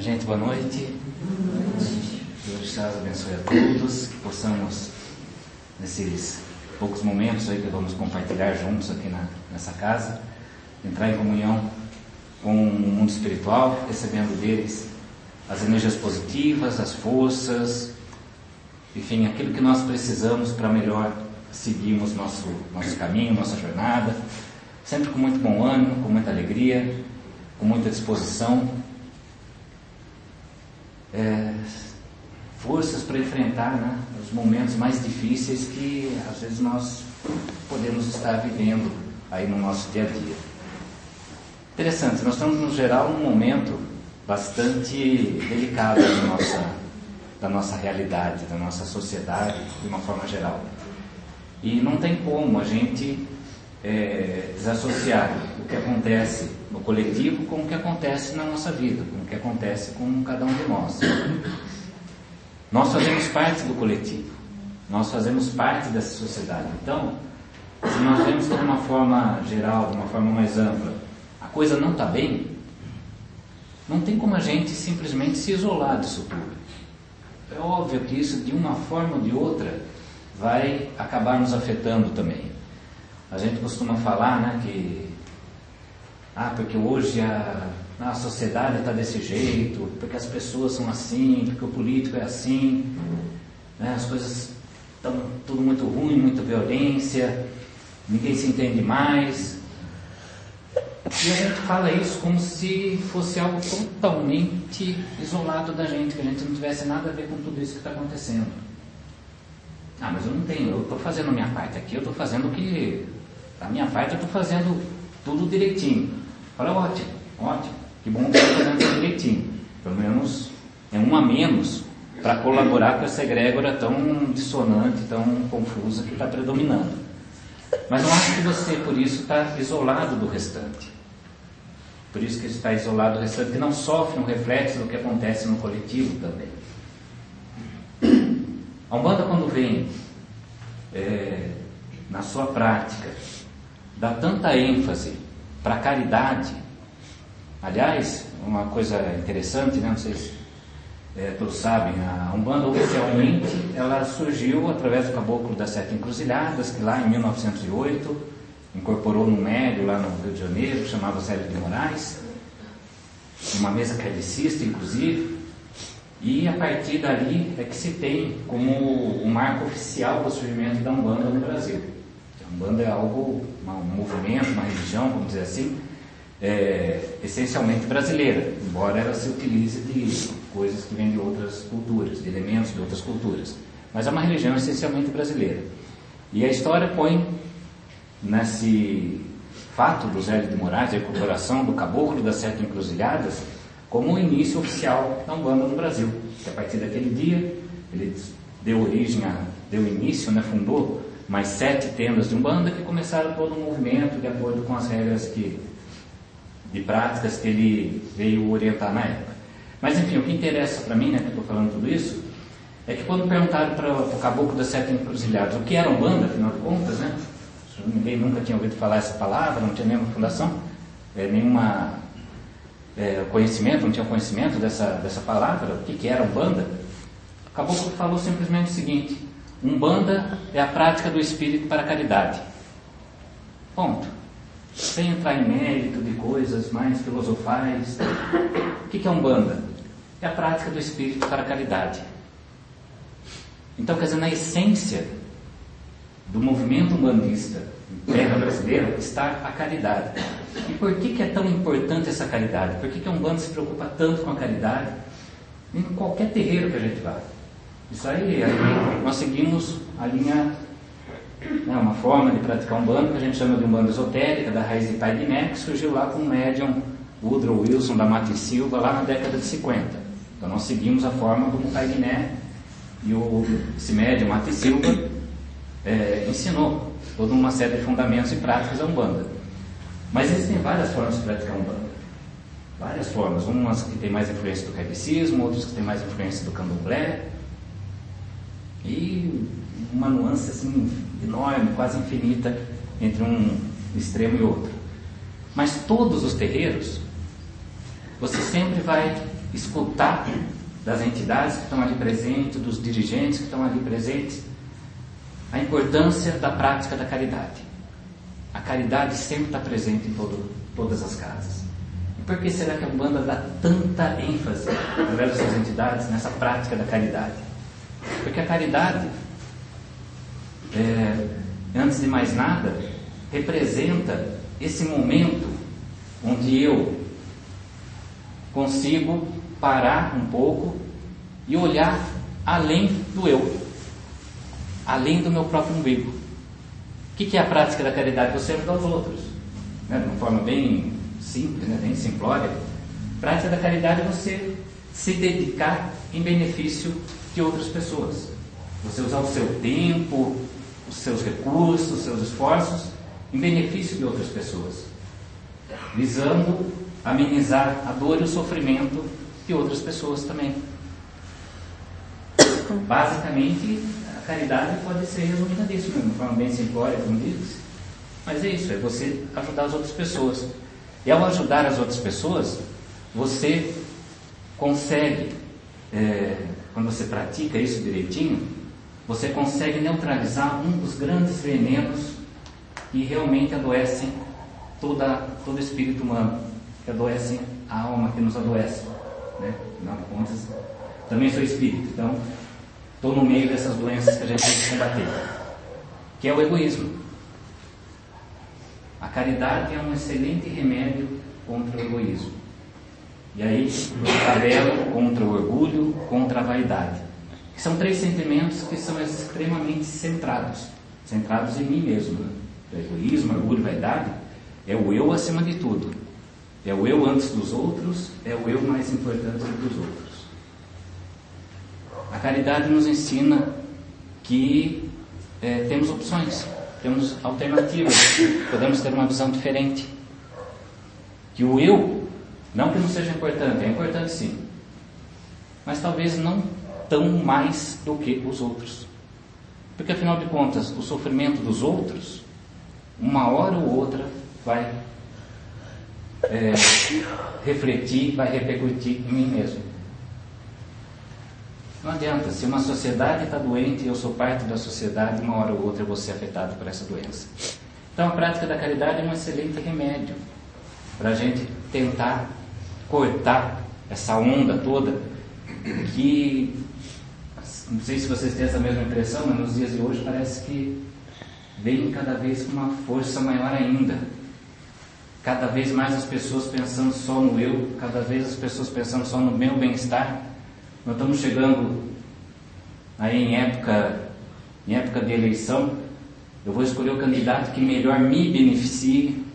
Gente, boa noite. Deus te abençoe a todos, que possamos, nesses poucos momentos aí que vamos compartilhar juntos aqui na, nessa casa, entrar em comunhão com o mundo espiritual, recebendo deles as energias positivas, as forças, enfim, aquilo que nós precisamos para melhor seguirmos nosso, nosso caminho, nossa jornada, sempre com muito bom ânimo, com muita alegria, com muita disposição é, forças para enfrentar né, os momentos mais difíceis que às vezes nós podemos estar vivendo aí no nosso dia a dia. Interessante, nós estamos no geral num momento bastante delicado da nossa, da nossa realidade, da nossa sociedade, de uma forma geral. E não tem como a gente é, desassociar o que acontece no coletivo com o que acontece na nossa vida, com o que acontece com cada um de nós. Nós fazemos parte do coletivo, nós fazemos parte dessa sociedade. Então, se nós vemos de uma forma geral, de uma forma mais ampla, a coisa não está bem, não tem como a gente simplesmente se isolar disso tudo. É óbvio que isso, de uma forma ou de outra, vai acabar nos afetando também. A gente costuma falar né, que ah, porque hoje a, a sociedade está desse jeito, porque as pessoas são assim, porque o político é assim, né? as coisas estão tudo muito ruim, muita violência, ninguém se entende mais. E a gente fala isso como se fosse algo totalmente isolado da gente, que a gente não tivesse nada a ver com tudo isso que está acontecendo. Ah, mas eu não tenho, eu estou fazendo a minha parte aqui, eu estou fazendo o que. A minha parte eu estou fazendo tudo direitinho. Fala, ótimo, ótimo. Que bom que está fazendo direitinho. Pelo menos é um a menos para colaborar com essa egrégora tão dissonante, tão confusa que está predominando. Mas não acho que você, por isso, está isolado do restante. Por isso que está isolado do restante, que não sofre um reflexo do que acontece no coletivo também. A Umbanda, quando vem é, na sua prática, dá tanta ênfase para caridade. Aliás, uma coisa interessante, né? não sei se é, todos sabem, a Umbanda oficialmente ela surgiu através do Caboclo das Sete Encruzilhadas, que lá em 1908 incorporou um médio lá no Rio de Janeiro, chamado Zélio de Moraes, uma mesa kardecista, inclusive, e a partir dali é que se tem como o marco oficial do surgimento da Umbanda no Brasil. Umbanda é algo, um movimento, uma religião, vamos dizer assim, é, essencialmente brasileira, embora ela se utilize de coisas que vêm de outras culturas, de elementos de outras culturas. Mas é uma religião essencialmente brasileira. E a história põe nesse fato do Zé de Moraes, a incorporação do caboclo das sete encruzilhadas, como o início oficial da Umbanda no Brasil. Que a partir daquele dia, ele deu origem, a, deu início, né, fundou mais sete tendas de Umbanda que começaram todo um movimento de acordo com as regras que, de práticas que ele veio orientar na época. Mas enfim, o que interessa para mim, né, que eu estou falando tudo isso, é que quando perguntaram para o caboclo das sete encruzilhadas o que era Umbanda, afinal de contas, né, ninguém nunca tinha ouvido falar essa palavra, não tinha nenhuma fundação, é, nenhuma é, conhecimento, não tinha conhecimento dessa, dessa palavra, o que, que era Umbanda, o caboclo falou simplesmente o seguinte, Umbanda é a prática do espírito para a caridade. Ponto. Sem entrar em mérito de coisas mais filosofais. O que é Umbanda? É a prática do espírito para a caridade. Então, quer dizer, na essência do movimento umbandista em terra brasileira está a caridade. E por que, que é tão importante essa caridade? Por que, que a Umbanda se preocupa tanto com a caridade em qualquer terreiro que a gente vá? Isso aí, nós seguimos a linha, né, uma forma de praticar um bando que a gente chama de um bando esotérica, da raiz de Pai Guiné, que surgiu lá com o médium Woodrow Wilson da Mata e Silva, lá na década de 50. Então nós seguimos a forma do Pai Guiné e o, esse médium Mata e Silva é, ensinou toda uma série de fundamentos e práticas da Umbanda. Mas existem várias formas de praticar Umbanda. Várias formas, umas que têm mais influência do kardecismo, outras que têm mais influência do candomblé, e uma nuance assim enorme, quase infinita entre um extremo e outro. Mas todos os terreiros, você sempre vai escutar das entidades que estão ali presentes, dos dirigentes que estão ali presentes, a importância da prática da caridade. A caridade sempre está presente em todo, todas as casas. E por que será que a banda dá tanta ênfase, através das suas entidades, nessa prática da caridade? Porque a caridade, é, antes de mais nada, representa esse momento onde eu consigo parar um pouco e olhar além do eu, além do meu próprio umbigo. O que é a prática da caridade? Você ajudar os outros, né? de uma forma bem simples, né? bem simplória. Prática da caridade é você se dedicar em benefício de outras pessoas. Você usar o seu tempo, os seus recursos, os seus esforços em benefício de outras pessoas, visando amenizar a dor e o sofrimento de outras pessoas também. Basicamente, a caridade pode ser resumida nisso, de uma forma bem simplória, como diz. Mas é isso, é você ajudar as outras pessoas. E ao ajudar as outras pessoas, você consegue, é, quando você pratica isso direitinho, você consegue neutralizar um dos grandes venenos que realmente adoecem toda, todo espírito humano, que adoecem a alma, que nos adoece. Né? Afinal de contas, também sou espírito, então estou no meio dessas doenças que a gente tem que combater, que é o egoísmo. A caridade é um excelente remédio contra o egoísmo. E aí tabelo contra o orgulho, contra a vaidade. São três sentimentos que são extremamente centrados, centrados em mim mesmo. O egoísmo, orgulho vaidade é o eu acima de tudo. É o eu antes dos outros, é o eu mais importante do que os outros. A caridade nos ensina que é, temos opções, temos alternativas, podemos ter uma visão diferente. Que o eu, não que não seja importante, é importante sim, mas talvez não tão mais do que os outros. Porque afinal de contas, o sofrimento dos outros, uma hora ou outra, vai é, refletir, vai repercutir em mim mesmo. Não adianta, se uma sociedade está doente e eu sou parte da sociedade, uma hora ou outra eu vou ser afetado por essa doença. Então a prática da caridade é um excelente remédio para a gente tentar cortar essa onda toda que não sei se vocês têm essa mesma impressão, mas nos dias de hoje parece que vem cada vez com uma força maior ainda. Cada vez mais as pessoas pensando só no eu, cada vez as pessoas pensando só no meu bem-estar. Nós estamos chegando aí em época, em época de eleição, eu vou escolher o candidato que melhor me beneficie.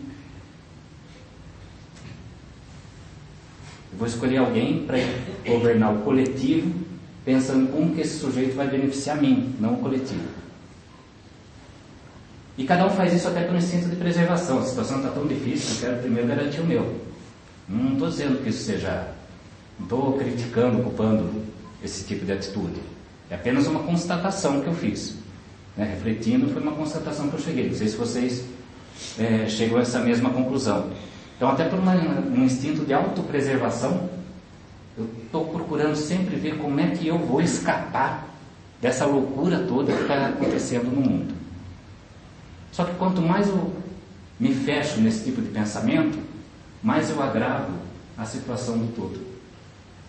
Eu vou escolher alguém para governar o coletivo, pensando como que esse sujeito vai beneficiar mim, não o coletivo. E cada um faz isso até por instinto de preservação. A situação está tão difícil eu quero primeiro garantir o meu. Não estou dizendo que isso seja. Não estou criticando, culpando esse tipo de atitude. É apenas uma constatação que eu fiz. Né? Refletindo, foi uma constatação que eu cheguei. Não sei se vocês é, chegam a essa mesma conclusão. Então, até por uma, um instinto de autopreservação, eu estou procurando sempre ver como é que eu vou escapar dessa loucura toda que está acontecendo no mundo. Só que quanto mais eu me fecho nesse tipo de pensamento, mais eu agravo a situação do todo.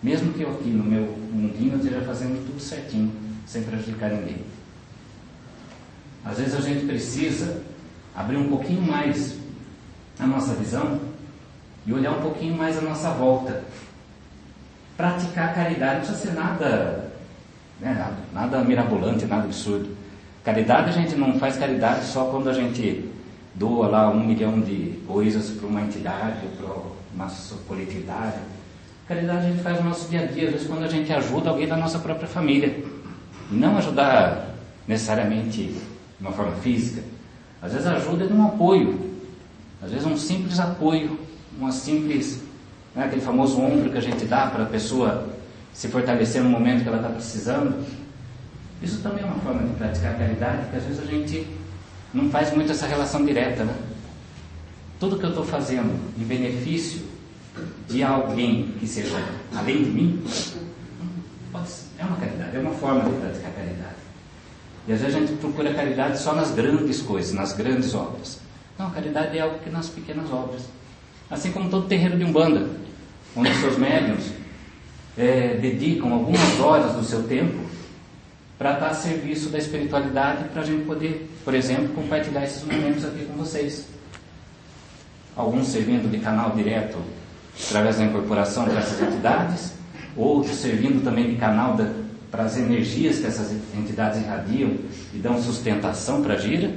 Mesmo que eu aqui no meu mundinho esteja fazendo tudo certinho, sem prejudicar ninguém. Às vezes a gente precisa abrir um pouquinho mais a nossa visão e olhar um pouquinho mais a nossa volta. Praticar caridade não precisa ser nada, né, nada, nada mirabolante, nada absurdo. Caridade a gente não faz caridade só quando a gente doa lá um milhão de coisas para uma entidade para uma coletividade. Caridade a gente faz no nosso dia a dia, às vezes quando a gente ajuda alguém da nossa própria família. Não ajudar necessariamente de uma forma física. Às vezes ajuda é um apoio. Às vezes um simples apoio, uma simples, né, aquele famoso ombro que a gente dá para a pessoa se fortalecer no momento que ela está precisando. Isso também é uma forma de praticar a caridade, que às vezes a gente não faz muito essa relação direta, né? Tudo que eu estou fazendo em benefício de alguém que seja além de mim, é uma caridade, é uma forma de praticar caridade. E às vezes a gente procura caridade só nas grandes coisas, nas grandes obras. Não, caridade é algo que nas pequenas obras. Assim como todo terreiro de Umbanda, onde seus médiums é, dedicam algumas horas do seu tempo para estar a serviço da espiritualidade, para a gente poder, por exemplo, compartilhar esses momentos aqui com vocês. Alguns servindo de canal direto através da incorporação dessas entidades, outros servindo também de canal da, para as energias que essas entidades irradiam e dão sustentação para a gira.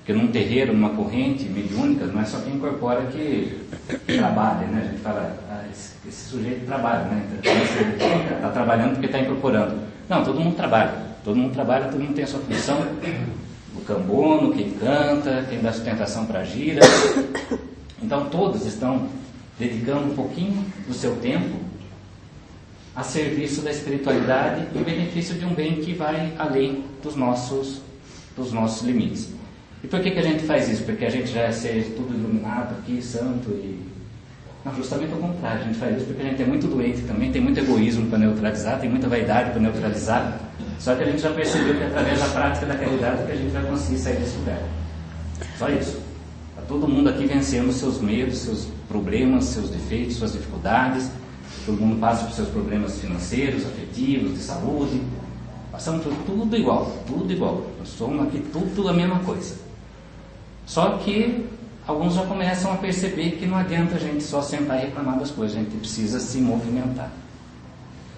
Porque num terreiro, numa corrente mediúnica, não é só quem incorpora que trabalha, né? A gente fala, ah, esse, esse, sujeito trabalha, né? Está tá trabalhando porque está incorporando. Não, todo mundo trabalha. Todo mundo trabalha, todo mundo tem a sua função. O cambono, quem canta, quem dá sustentação para a gira. Então todos estão dedicando um pouquinho do seu tempo a serviço da espiritualidade e benefício de um bem que vai além dos nossos, dos nossos limites. E por que, que a gente faz isso? Porque a gente já é ser tudo iluminado aqui, santo e. Não, justamente ao contrário, a gente faz isso porque a gente é muito doente também, tem muito egoísmo para neutralizar, tem muita vaidade para neutralizar. Só que a gente já percebeu que através da prática da caridade que a gente vai conseguir sair desse lugar. Só isso. Está todo mundo aqui vencendo seus medos, seus problemas, seus defeitos, suas dificuldades. Todo mundo passa por seus problemas financeiros, afetivos, de saúde. Passamos por tudo igual, tudo igual. Nós somos aqui tudo a mesma coisa. Só que alguns já começam a perceber que não adianta a gente só sentar e reclamar das coisas, a gente precisa se movimentar.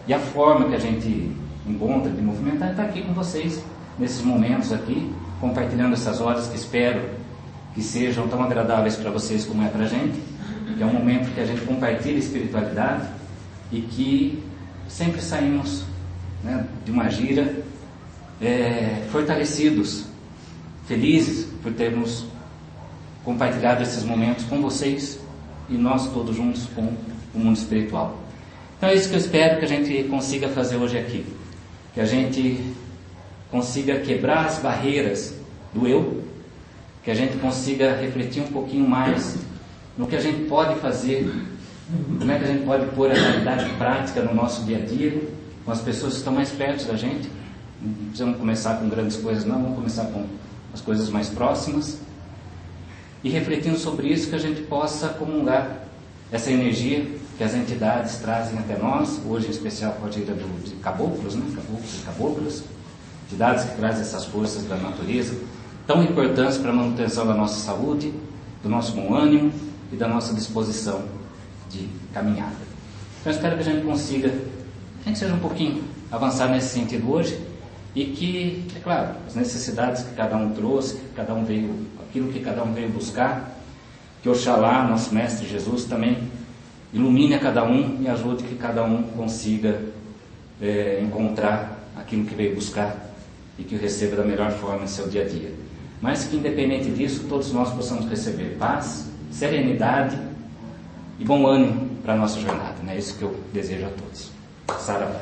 E a forma que a gente encontra de movimentar é estar aqui com vocês, nesses momentos aqui, compartilhando essas horas que espero que sejam tão agradáveis para vocês como é para a gente, que é um momento que a gente compartilha espiritualidade e que sempre saímos né, de uma gira é, fortalecidos, felizes por termos compartilhado esses momentos com vocês e nós todos juntos com o mundo espiritual. Então é isso que eu espero que a gente consiga fazer hoje aqui. Que a gente consiga quebrar as barreiras do eu, que a gente consiga refletir um pouquinho mais no que a gente pode fazer, como é que a gente pode pôr a realidade prática no nosso dia a dia, com as pessoas que estão mais perto da gente. Não precisamos começar com grandes coisas, não, vamos começar com as coisas mais próximas e refletindo sobre isso que a gente possa comungar essa energia que as entidades trazem até nós, hoje em especial com a ajuda de caboclos, né? caboclos e entidades que trazem essas forças da natureza, tão importantes para a manutenção da nossa saúde, do nosso bom ânimo e da nossa disposição de caminhada. Então espero que a gente consiga, nem que seja um pouquinho, avançar nesse sentido hoje e que, é claro, as necessidades que cada um trouxe, que cada um veio aquilo que cada um veio buscar. Que Oxalá, nosso Mestre Jesus, também ilumine a cada um e ajude que cada um consiga é, encontrar aquilo que veio buscar e que receba da melhor forma em seu dia a dia. Mas que, independente disso, todos nós possamos receber paz, serenidade e bom ânimo para a nossa jornada. É né? isso que eu desejo a todos. Saravá.